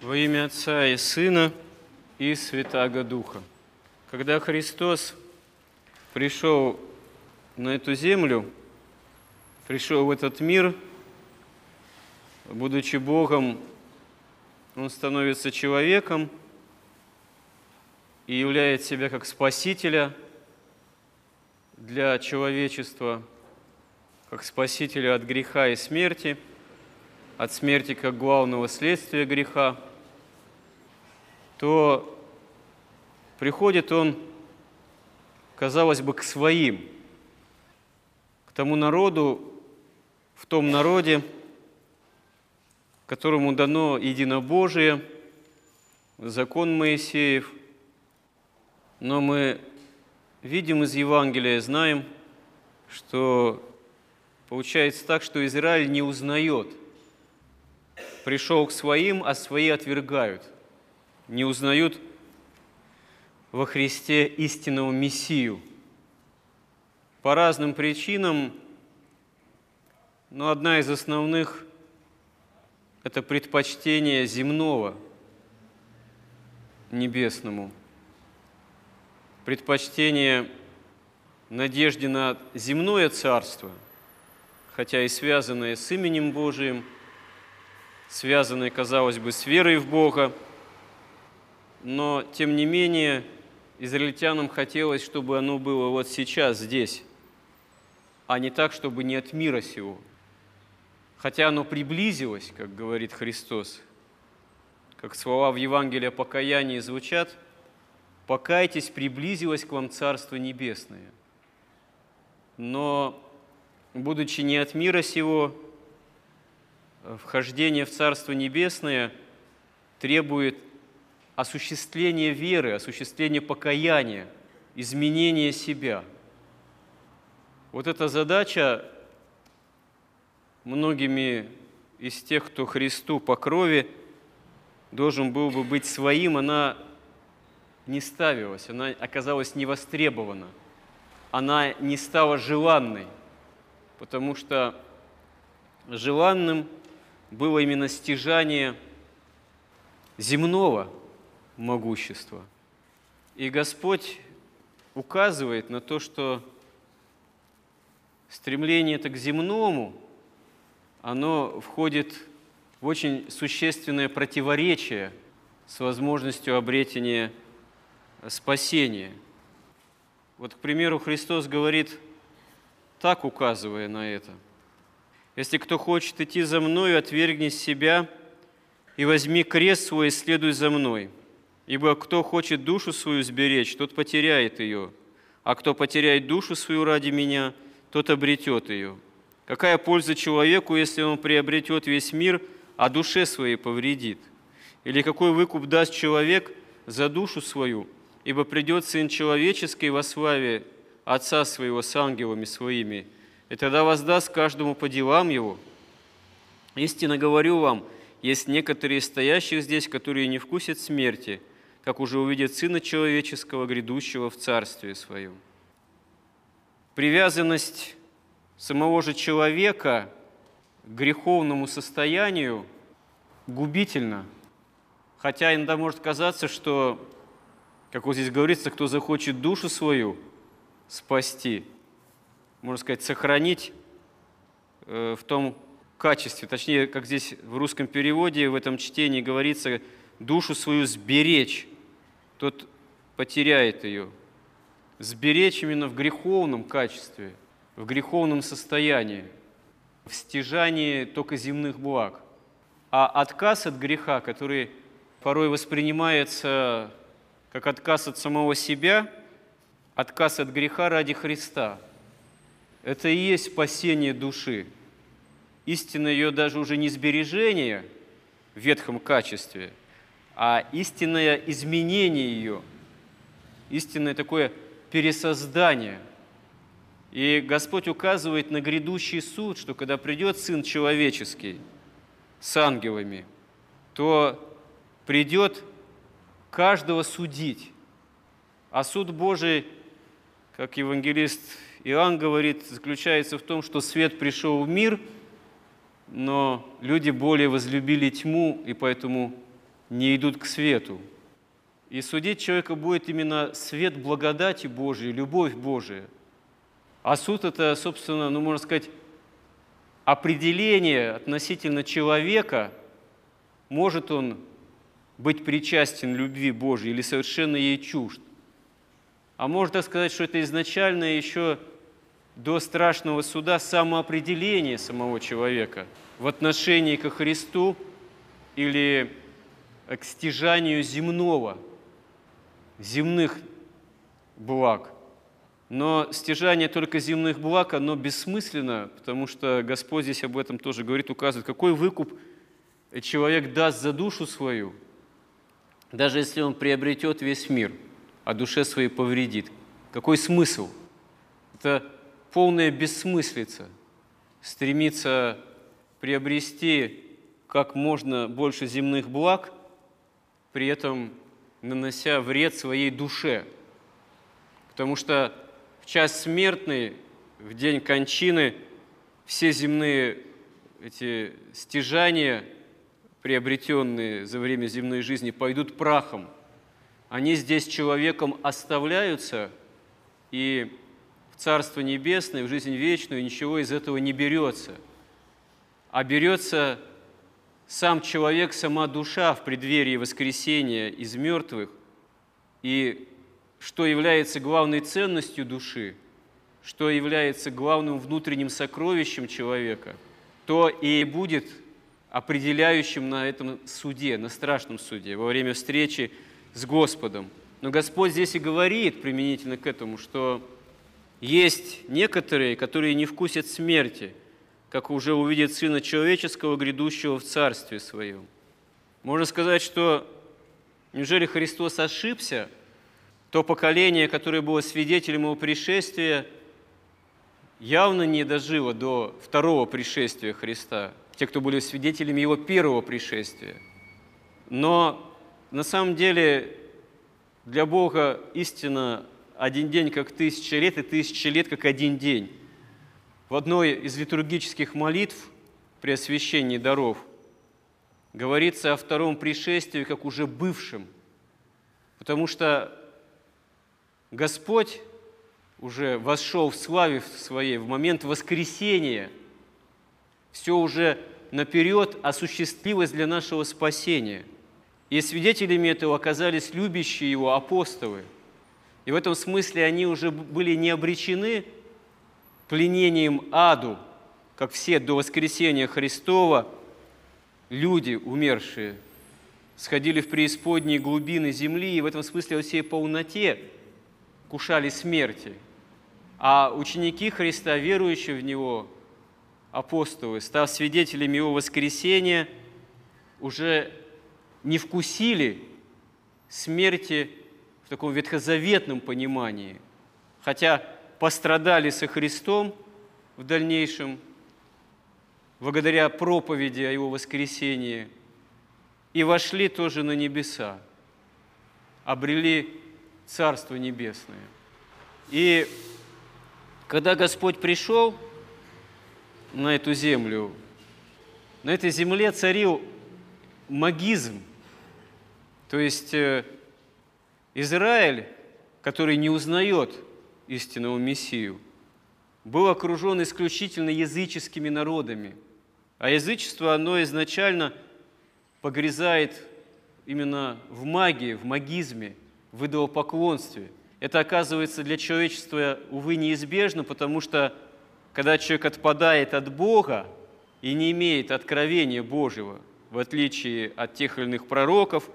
Во имя Отца и Сына и Святаго Духа. Когда Христос пришел на эту землю, пришел в этот мир, будучи Богом, Он становится человеком и являет себя как Спасителя для человечества, как Спасителя от греха и смерти, от смерти как главного следствия греха – то приходит он, казалось бы, к своим, к тому народу, в том народе, которому дано единобожие, закон Моисеев. Но мы видим из Евангелия, знаем, что получается так, что Израиль не узнает. Пришел к своим, а свои отвергают – не узнают во Христе истинного Мессию. По разным причинам, но одна из основных – это предпочтение земного небесному, предпочтение надежде на земное царство, хотя и связанное с именем Божиим, связанное, казалось бы, с верой в Бога – но тем не менее израильтянам хотелось, чтобы оно было вот сейчас, здесь, а не так, чтобы не от мира сего. Хотя оно приблизилось, как говорит Христос, как слова в Евангелии о покаянии звучат, «Покайтесь, приблизилось к вам Царство Небесное». Но, будучи не от мира сего, вхождение в Царство Небесное требует осуществление веры, осуществление покаяния, изменение себя. Вот эта задача многими из тех, кто Христу по крови должен был бы быть своим, она не ставилась, она оказалась невостребована, она не стала желанной, потому что желанным было именно стяжание земного – могущества. И Господь указывает на то, что стремление это к земному, оно входит в очень существенное противоречие с возможностью обретения спасения. Вот, к примеру, Христос говорит, так указывая на это, «Если кто хочет идти за Мною, отвергни себя и возьми крест свой и следуй за Мной». Ибо кто хочет душу свою сберечь, тот потеряет ее, а кто потеряет душу свою ради меня, тот обретет ее. Какая польза человеку, если он приобретет весь мир, а душе своей повредит? Или какой выкуп даст человек за душу свою? Ибо придет Сын Человеческий во славе Отца Своего с ангелами Своими, и тогда воздаст каждому по делам Его. Истинно говорю вам, есть некоторые стоящих здесь, которые не вкусят смерти – как уже увидит Сына Человеческого, грядущего в Царстве Своем. Привязанность самого же человека к греховному состоянию губительна. Хотя иногда может казаться, что, как вот здесь говорится, кто захочет душу свою спасти, можно сказать, сохранить э, в том качестве, точнее, как здесь в русском переводе, в этом чтении говорится, душу свою сберечь тот потеряет ее. Сберечь именно в греховном качестве, в греховном состоянии, в стяжании только земных благ. А отказ от греха, который порой воспринимается как отказ от самого себя, отказ от греха ради Христа, это и есть спасение души. Истина ее даже уже не сбережение в ветхом качестве – а истинное изменение ее, истинное такое пересоздание. И Господь указывает на грядущий суд, что когда придет Сын Человеческий с ангелами, то придет каждого судить. А суд Божий, как евангелист Иоанн говорит, заключается в том, что свет пришел в мир, но люди более возлюбили тьму, и поэтому не идут к свету. И судить человека будет именно свет благодати Божией, любовь Божия. А суд – это, собственно, ну, можно сказать, определение относительно человека, может он быть причастен любви Божьей или совершенно ей чужд. А можно так сказать, что это изначально еще до страшного суда самоопределение самого человека в отношении ко Христу или к стяжанию земного – земных благ. Но стяжание только земных благ, оно бессмысленно, потому что Господь здесь об этом тоже говорит, указывает, какой выкуп человек даст за душу свою, даже если он приобретет весь мир, а душе своей повредит. Какой смысл? Это полная бессмыслица. Стремиться приобрести как можно больше земных благ, при этом нанося вред своей душе. Потому что в час смертный, в день кончины, все земные эти стяжания, приобретенные за время земной жизни, пойдут прахом. Они здесь человеком оставляются, и в Царство Небесное, в жизнь вечную ничего из этого не берется. А берется сам человек, сама душа в преддверии воскресения из мертвых, и что является главной ценностью души, что является главным внутренним сокровищем человека, то и будет определяющим на этом суде, на страшном суде, во время встречи с Господом. Но Господь здесь и говорит применительно к этому, что есть некоторые, которые не вкусят смерти – как уже увидит Сына Человеческого, грядущего в Царстве Своем. Можно сказать, что неужели Христос ошибся? То поколение, которое было свидетелем Его пришествия, явно не дожило до второго пришествия Христа, те, кто были свидетелями Его первого пришествия. Но на самом деле для Бога истина один день как тысяча лет, и тысяча лет как один день в одной из литургических молитв при освящении даров говорится о втором пришествии как уже бывшем, потому что Господь уже вошел в славе своей в момент воскресения, все уже наперед осуществилось для нашего спасения. И свидетелями этого оказались любящие Его апостолы. И в этом смысле они уже были не обречены пленением аду, как все до воскресения Христова, люди, умершие, сходили в преисподние глубины земли и в этом смысле во всей полноте кушали смерти. А ученики Христа, верующие в Него, апостолы, став свидетелями Его воскресения, уже не вкусили смерти в таком ветхозаветном понимании. Хотя пострадали со Христом в дальнейшем, благодаря проповеди о Его воскресении, и вошли тоже на небеса, обрели Царство Небесное. И когда Господь пришел на эту землю, на этой земле царил магизм, то есть э, Израиль, который не узнает истинного Мессию, был окружен исключительно языческими народами. А язычество, оно изначально погрязает именно в магии, в магизме, в идолопоклонстве. Это оказывается для человечества, увы, неизбежно, потому что когда человек отпадает от Бога и не имеет откровения Божьего, в отличие от тех или иных пророков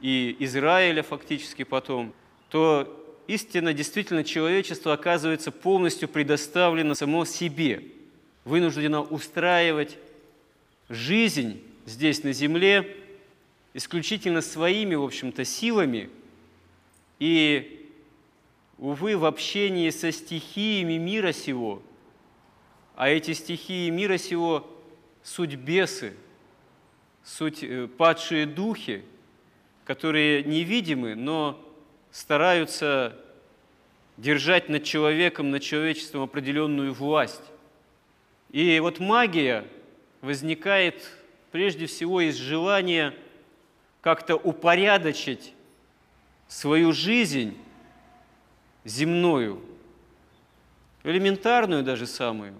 и Израиля фактически потом, то истина действительно человечество оказывается полностью предоставлено само себе, вынуждено устраивать жизнь здесь на земле исключительно своими, в общем-то, силами. И, увы, в общении со стихиями мира сего, а эти стихии мира сего – суть бесы, суть э, падшие духи, которые невидимы, но стараются держать над человеком, над человечеством определенную власть. И вот магия возникает прежде всего из желания как-то упорядочить свою жизнь земную, элементарную даже самую,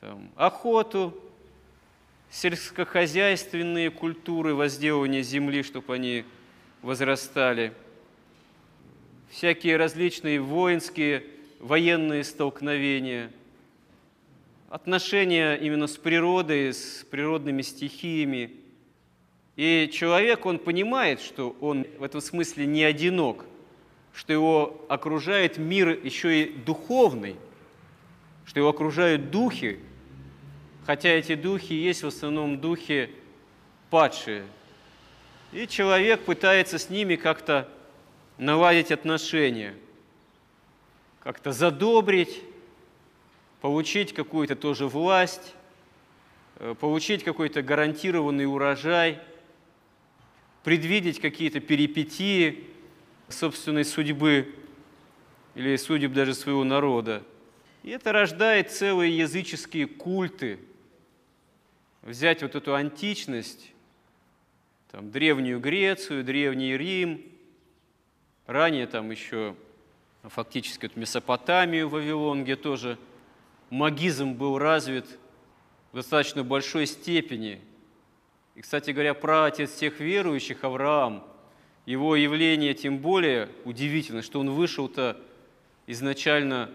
там, охоту, сельскохозяйственные культуры возделывания земли, чтобы они возрастали, всякие различные воинские, военные столкновения, отношения именно с природой, с природными стихиями. И человек, он понимает, что он в этом смысле не одинок, что его окружает мир еще и духовный, что его окружают духи, хотя эти духи есть в основном духи падшие. И человек пытается с ними как-то наладить отношения, как-то задобрить, получить какую-то тоже власть, э, получить какой-то гарантированный урожай, предвидеть какие-то перипетии собственной судьбы или судеб даже своего народа. И это рождает целые языческие культы – взять вот эту античность, там, древнюю Грецию, древний Рим, ранее там еще фактически вот Месопотамию, Вавилон, где тоже магизм был развит в достаточно большой степени. И, кстати говоря, праотец всех верующих, Авраам, его явление тем более удивительно, что он вышел-то изначально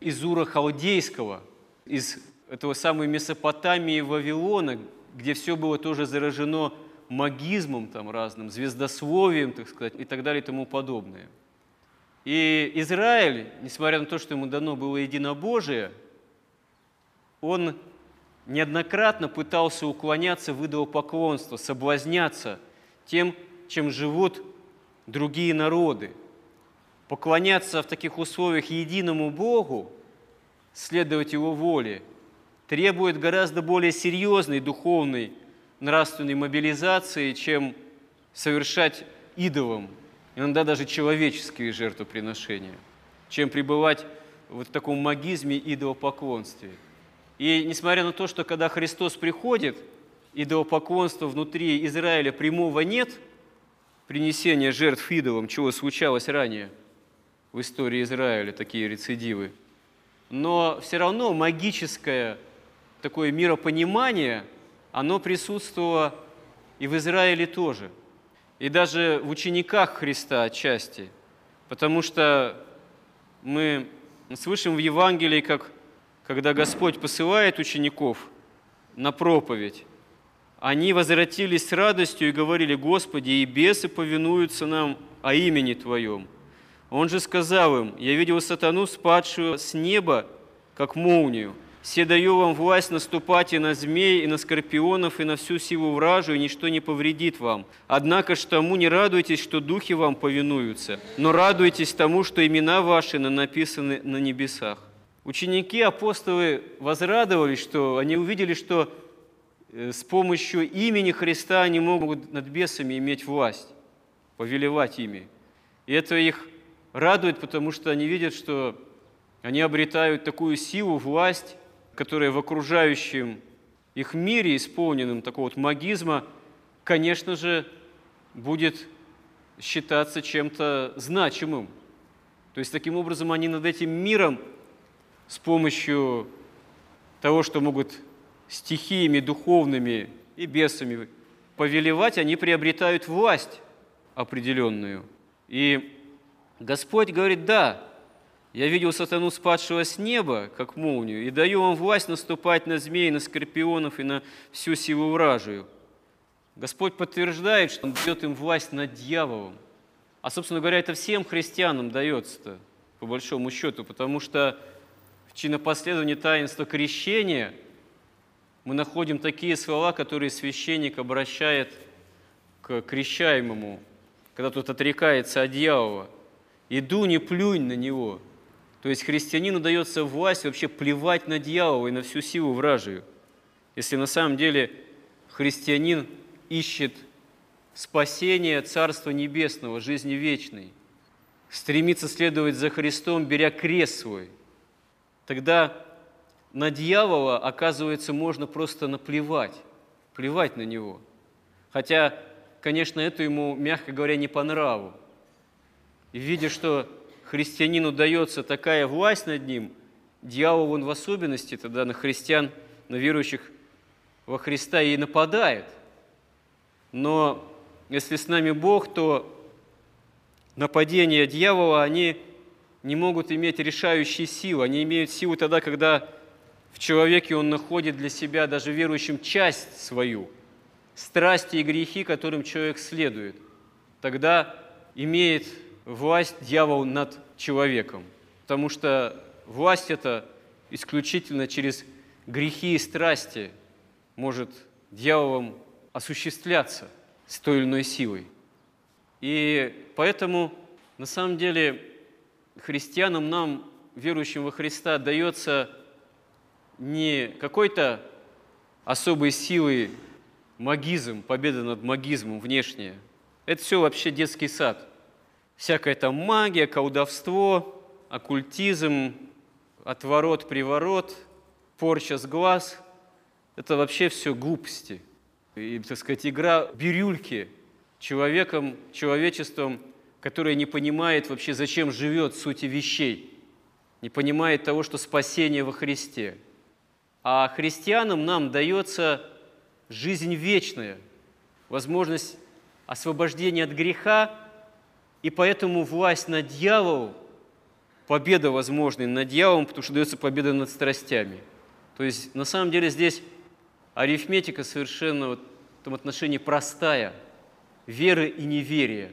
из Ура Халдейского, из этого самой Месопотамии Вавилона, где все было тоже заражено магизмом там разным, звездословием, так сказать, и так далее и тому подобное. И Израиль, несмотря на то, что ему дано было единобожие, он неоднократно пытался уклоняться в идолопоклонство, соблазняться тем, чем живут другие народы. Поклоняться в таких условиях единому Богу, следовать Его воле – требует гораздо более серьезной духовной, нравственной мобилизации, чем совершать идолам, иногда даже человеческие жертвоприношения, чем пребывать вот в таком магизме идолопоклонстве. И несмотря на то, что когда Христос приходит, идолопоклонства внутри Израиля прямого нет, принесения жертв идолам, чего случалось ранее в истории Израиля, такие рецидивы, но все равно магическое такое миропонимание, оно присутствовало и в Израиле тоже, и даже в учениках Христа отчасти, потому что мы слышим в Евангелии, как когда Господь посылает учеников на проповедь, они возвратились с радостью и говорили, Господи, и бесы повинуются нам о имени Твоем. Он же сказал им, я видел сатану, спадшую с неба, как молнию – «Се даю вам власть наступать и на змей, и на скорпионов, и на всю силу вражу, и ничто не повредит вам. Однако ж тому не радуйтесь, что духи вам повинуются, но радуйтесь тому, что имена ваши написаны на небесах». Ученики, апостолы возрадовались, что они увидели, что э, с помощью имени Христа они могут над бесами иметь власть, повелевать ими. И это их радует, потому что они видят, что они обретают такую силу, власть, которое в окружающем их мире, исполненном такого вот магизма, конечно же, будет считаться чем-то значимым. То есть таким образом они над этим миром с помощью того, что могут стихиями духовными и бесами повелевать, они приобретают власть определенную. И Господь говорит, да, я видел сатану, спадшего с неба, как молнию, и даю вам власть наступать на змей, на скорпионов и на всю силу вражию. Господь подтверждает, что Он дает им власть над дьяволом. А, собственно говоря, это всем христианам дается-то, по большому счету, потому что в чинопоследовании таинства крещения мы находим такие слова, которые священник обращает к крещаемому, когда тот отрекается от дьявола. «Иду, не плюнь на него, то есть христианину дается власть вообще плевать на дьявола и на всю силу вражию. Если на самом деле христианин ищет спасение Царства Небесного, жизни вечной, стремится следовать за Христом, беря крест свой, тогда на дьявола, оказывается, можно просто наплевать, плевать на него. Хотя конечно, это ему, мягко говоря, не по нраву. И видя, что христианину дается такая власть над ним, дьявол он в особенности тогда на христиан, на верующих во Христа и нападает. Но если с нами Бог, то нападения дьявола, они не могут иметь решающие силы. Они имеют силу тогда, когда в человеке он находит для себя, даже верующим, часть свою, страсти и грехи, которым человек следует. Тогда имеет власть дьявол над человеком, потому что власть это исключительно через грехи и страсти может дьяволом осуществляться с той или иной силой. И поэтому, на самом деле, христианам, нам, верующим во Христа, дается не какой-то особой силой магизм, победа над магизмом внешняя. Это все вообще детский сад. Всякая там магия, колдовство, оккультизм, отворот, приворот, порча с глаз – это вообще все глупости. И, так сказать, игра бирюльки человеком, человечеством, которое не понимает вообще, зачем живет сути вещей, не понимает того, что спасение во Христе. А христианам нам дается жизнь вечная, возможность освобождения от греха, и поэтому власть над дьяволом, победа возможна над дьяволом, потому что дается победа над страстями. То есть на самом деле здесь арифметика совершенно в этом отношении простая – веры и неверия,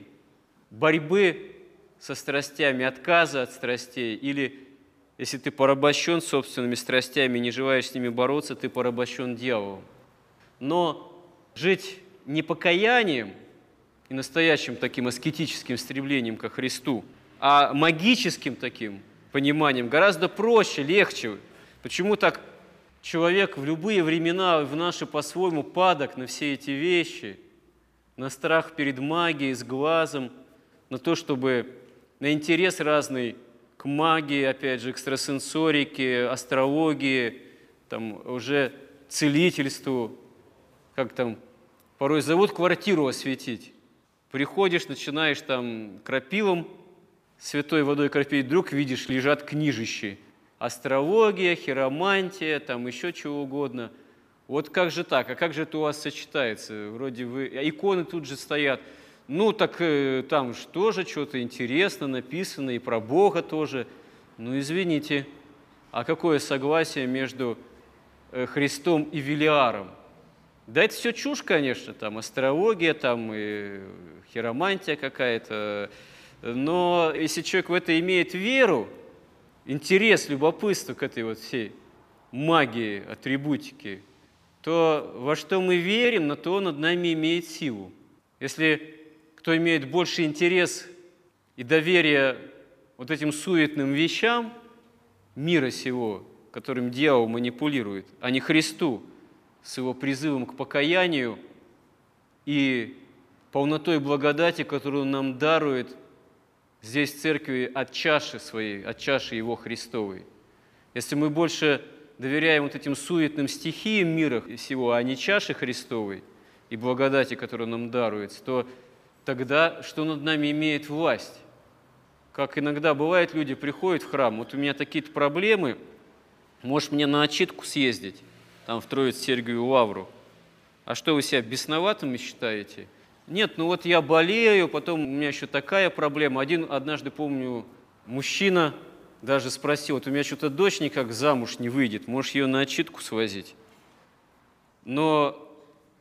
борьбы со страстями, отказа от страстей, или если ты порабощен собственными страстями, не желаешь с ними бороться, ты порабощен дьяволом. Но жить не покаянием и настоящим таким аскетическим стремлением ко Христу, а магическим таким пониманием гораздо проще, легче. Почему так человек в любые времена, в наши по-своему падок на все эти вещи – на страх перед магией, с глазом, на то, чтобы на интерес разный к магии, опять же, экстрасенсорике, астрологии, там уже целительству, как там порой зовут квартиру осветить. Приходишь, начинаешь там крапилом, святой водой кропить, вдруг видишь, лежат книжищи. Астрология, хиромантия, там еще чего угодно – вот как же так? А как же это у вас сочетается? Вроде вы... А иконы тут же стоят. Ну, так э, там же тоже что-то интересно написано, и про Бога тоже. Ну, извините, а какое согласие между э, Христом и Велиаром? Да это все чушь, конечно, там астрология, там и хиромантия какая-то. Но если человек в это имеет веру, интерес, любопытство к этой вот всей магии, атрибутики, то во что мы верим, на то над нами имеет силу. Если кто имеет больше интерес и доверие вот этим суетным вещам мира сего, которым дьявол манипулирует, а не Христу с его призывом к покаянию и полнотой благодати, которую он нам дарует здесь в церкви от чаши своей, от чаши Его Христовой. Если мы больше доверяем вот этим суетным стихиям мира всего, а не чаше Христовой и благодати, которая нам даруется, то тогда что над нами имеет власть? Как иногда бывает, люди приходят в храм, вот у меня такие-то проблемы, можешь мне на отчитку съездить, там в Троиц Сергию Лавру. А что вы себя бесноватыми считаете? Нет, ну вот я болею, потом у меня еще такая проблема. Один, однажды помню, мужчина даже спросил, вот у меня что-то дочь никак замуж не выйдет, можешь ее на отчитку свозить? Но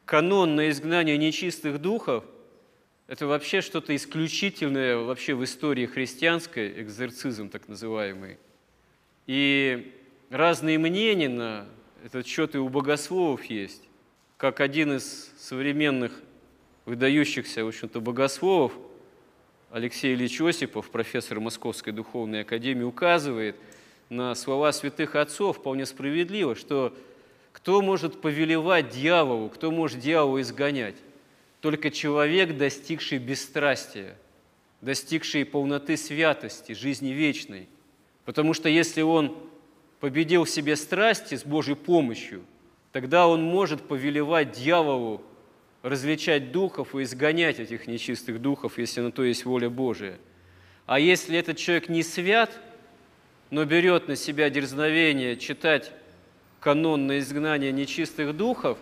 канон на изгнание нечистых духов – это вообще что-то исключительное вообще в истории христианской, экзорцизм так называемый. И разные мнения на этот счет и у богословов есть. Как один из современных выдающихся, в общем-то, богословов – Алексей Ильич Осипов, профессор Московской духовной академии, указывает на слова святых отцов вполне справедливо, что кто может повелевать дьяволу, кто может дьявола изгонять? Только человек, достигший бесстрастия, достигший полноты святости, жизни вечной. Потому что если он победил в себе страсти с Божьей помощью, тогда он может повелевать дьяволу различать духов и изгонять этих нечистых духов, если на то есть воля Божия. А если этот человек не свят, но берет на себя дерзновение читать канон на изгнание нечистых духов,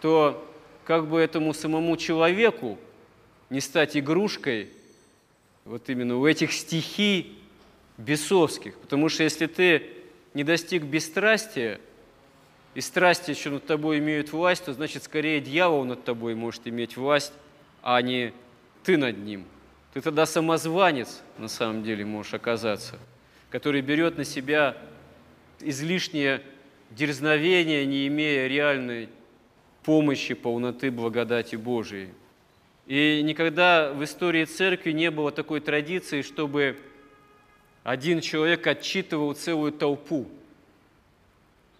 то как бы этому самому человеку не стать игрушкой вот именно у этих стихий бесовских. Потому что если ты не достиг бесстрастия, и страсти еще над тобой имеют власть, то значит скорее дьявол над тобой может иметь власть, а не ты над ним. Ты тогда самозванец на самом деле можешь оказаться, который берет на себя излишнее дерзновение, не имея реальной помощи, полноты благодати Божией. И никогда в истории церкви не было такой традиции, чтобы один человек отчитывал целую толпу.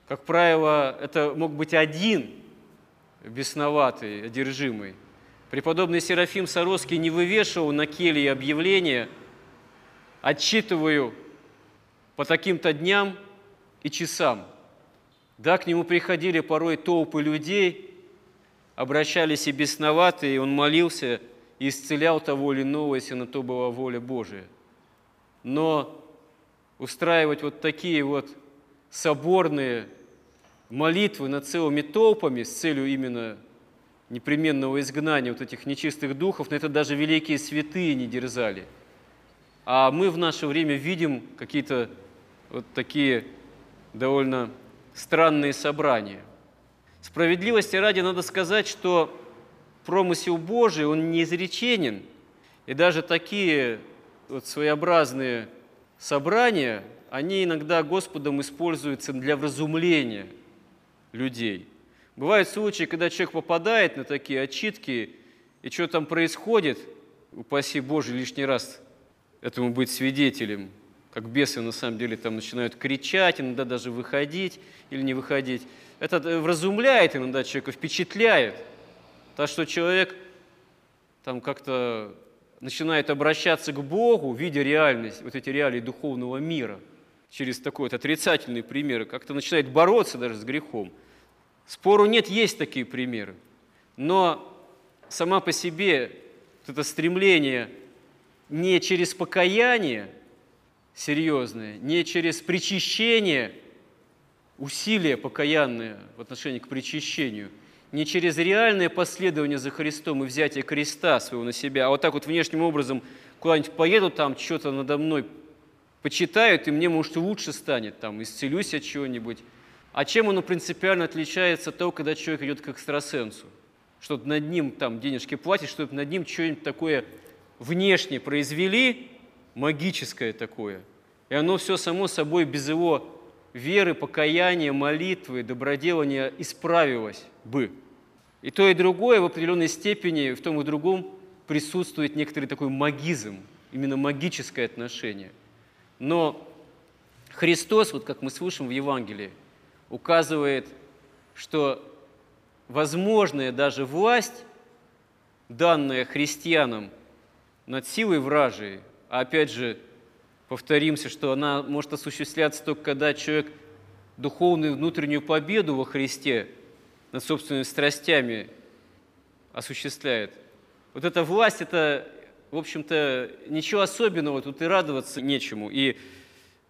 Как правило, это мог быть один бесноватый, одержимый. Преподобный Серафим Саровский не вывешивал на келье объявления «Отчитываю по таким-то дням и часам». Да, к нему приходили порой толпы людей, обращались и бесноватые, и он молился и исцелял того или иного, если на то была воля Божия. Но устраивать вот такие вот соборные молитвы над целыми толпами с целью именно непременного изгнания вот этих нечистых духов, но это даже великие святые не дерзали. А мы в наше время видим какие-то вот такие довольно странные собрания. Справедливости ради надо сказать, что промысел Божий, он неизреченен, и даже такие вот своеобразные собрания, они иногда Господом используются для вразумления людей. Бывают случаи, когда человек попадает на такие отчитки, и что там происходит, упаси Боже, лишний раз этому быть свидетелем, как бесы на самом деле там начинают кричать, иногда даже выходить или не выходить. Это э, вразумляет иногда человека, впечатляет. Так что человек там как-то начинает обращаться к Богу, видя реальность, вот эти реалии духовного мира, через такой вот отрицательный пример, как-то начинает бороться даже с грехом. Спору нет, есть такие примеры. Но сама по себе вот это стремление не через покаяние серьезное, не через причащение, усилия покаянные в отношении к причащению – не через реальное последование за Христом и взятие креста своего на себя, а вот так вот внешним образом куда-нибудь поеду, там что-то надо мной почитают, и мне, может, лучше станет, там, исцелюсь от чего-нибудь. А чем оно принципиально отличается от того, когда человек идет к экстрасенсу? Что над ним там денежки платят, чтобы над ним что-нибудь такое внешне произвели, магическое такое, и оно все само собой без его веры, покаяния, молитвы, доброделания исправилось бы. И то, и другое в определенной степени, в том и другом присутствует некоторый такой магизм, именно магическое отношение. Но Христос, вот как мы слышим в Евангелии, указывает, что возможная даже власть, данная христианам над силой вражией, а опять же, повторимся, что она может осуществляться только когда человек духовную внутреннюю победу во Христе над собственными страстями осуществляет. Вот эта власть, это, в общем-то, ничего особенного, тут и радоваться нечему, и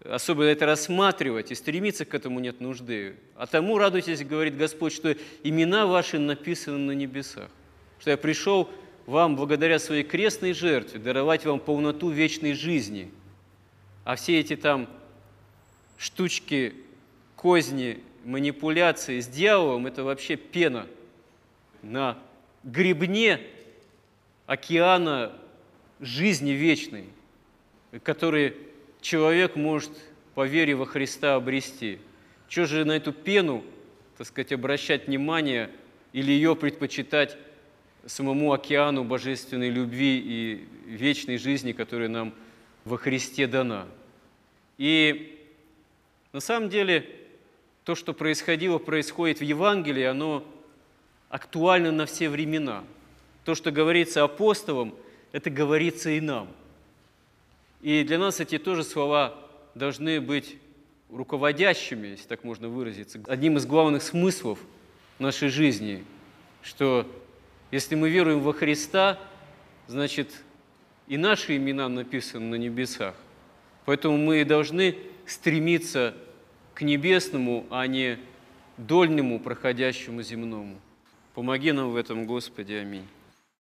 особенно это рассматривать, и стремиться к этому нет нужды. А тому радуйтесь, говорит Господь, что имена ваши написаны на небесах, что я пришел вам благодаря своей крестной жертве даровать вам полноту вечной жизни. А все эти там штучки, козни, манипуляции с дьяволом – это вообще пена на гребне океана жизни вечной, который человек может по вере во Христа обрести. Что же на эту пену, так сказать, обращать внимание или ее предпочитать самому океану божественной любви и вечной жизни, которая нам во Христе дана. И на самом деле то, что происходило, происходит в Евангелии, оно актуально на все времена. То, что говорится апостолам, это говорится и нам. И для нас эти тоже слова должны быть руководящими, если так можно выразиться, одним из главных смыслов нашей жизни, что Если мы веруем во Христа, значит, и наши имена написаны на небесах. Поэтому мы должны стремиться к небесному, а не дольному, проходящему земному. Помоги нам в этом, Господи. Аминь.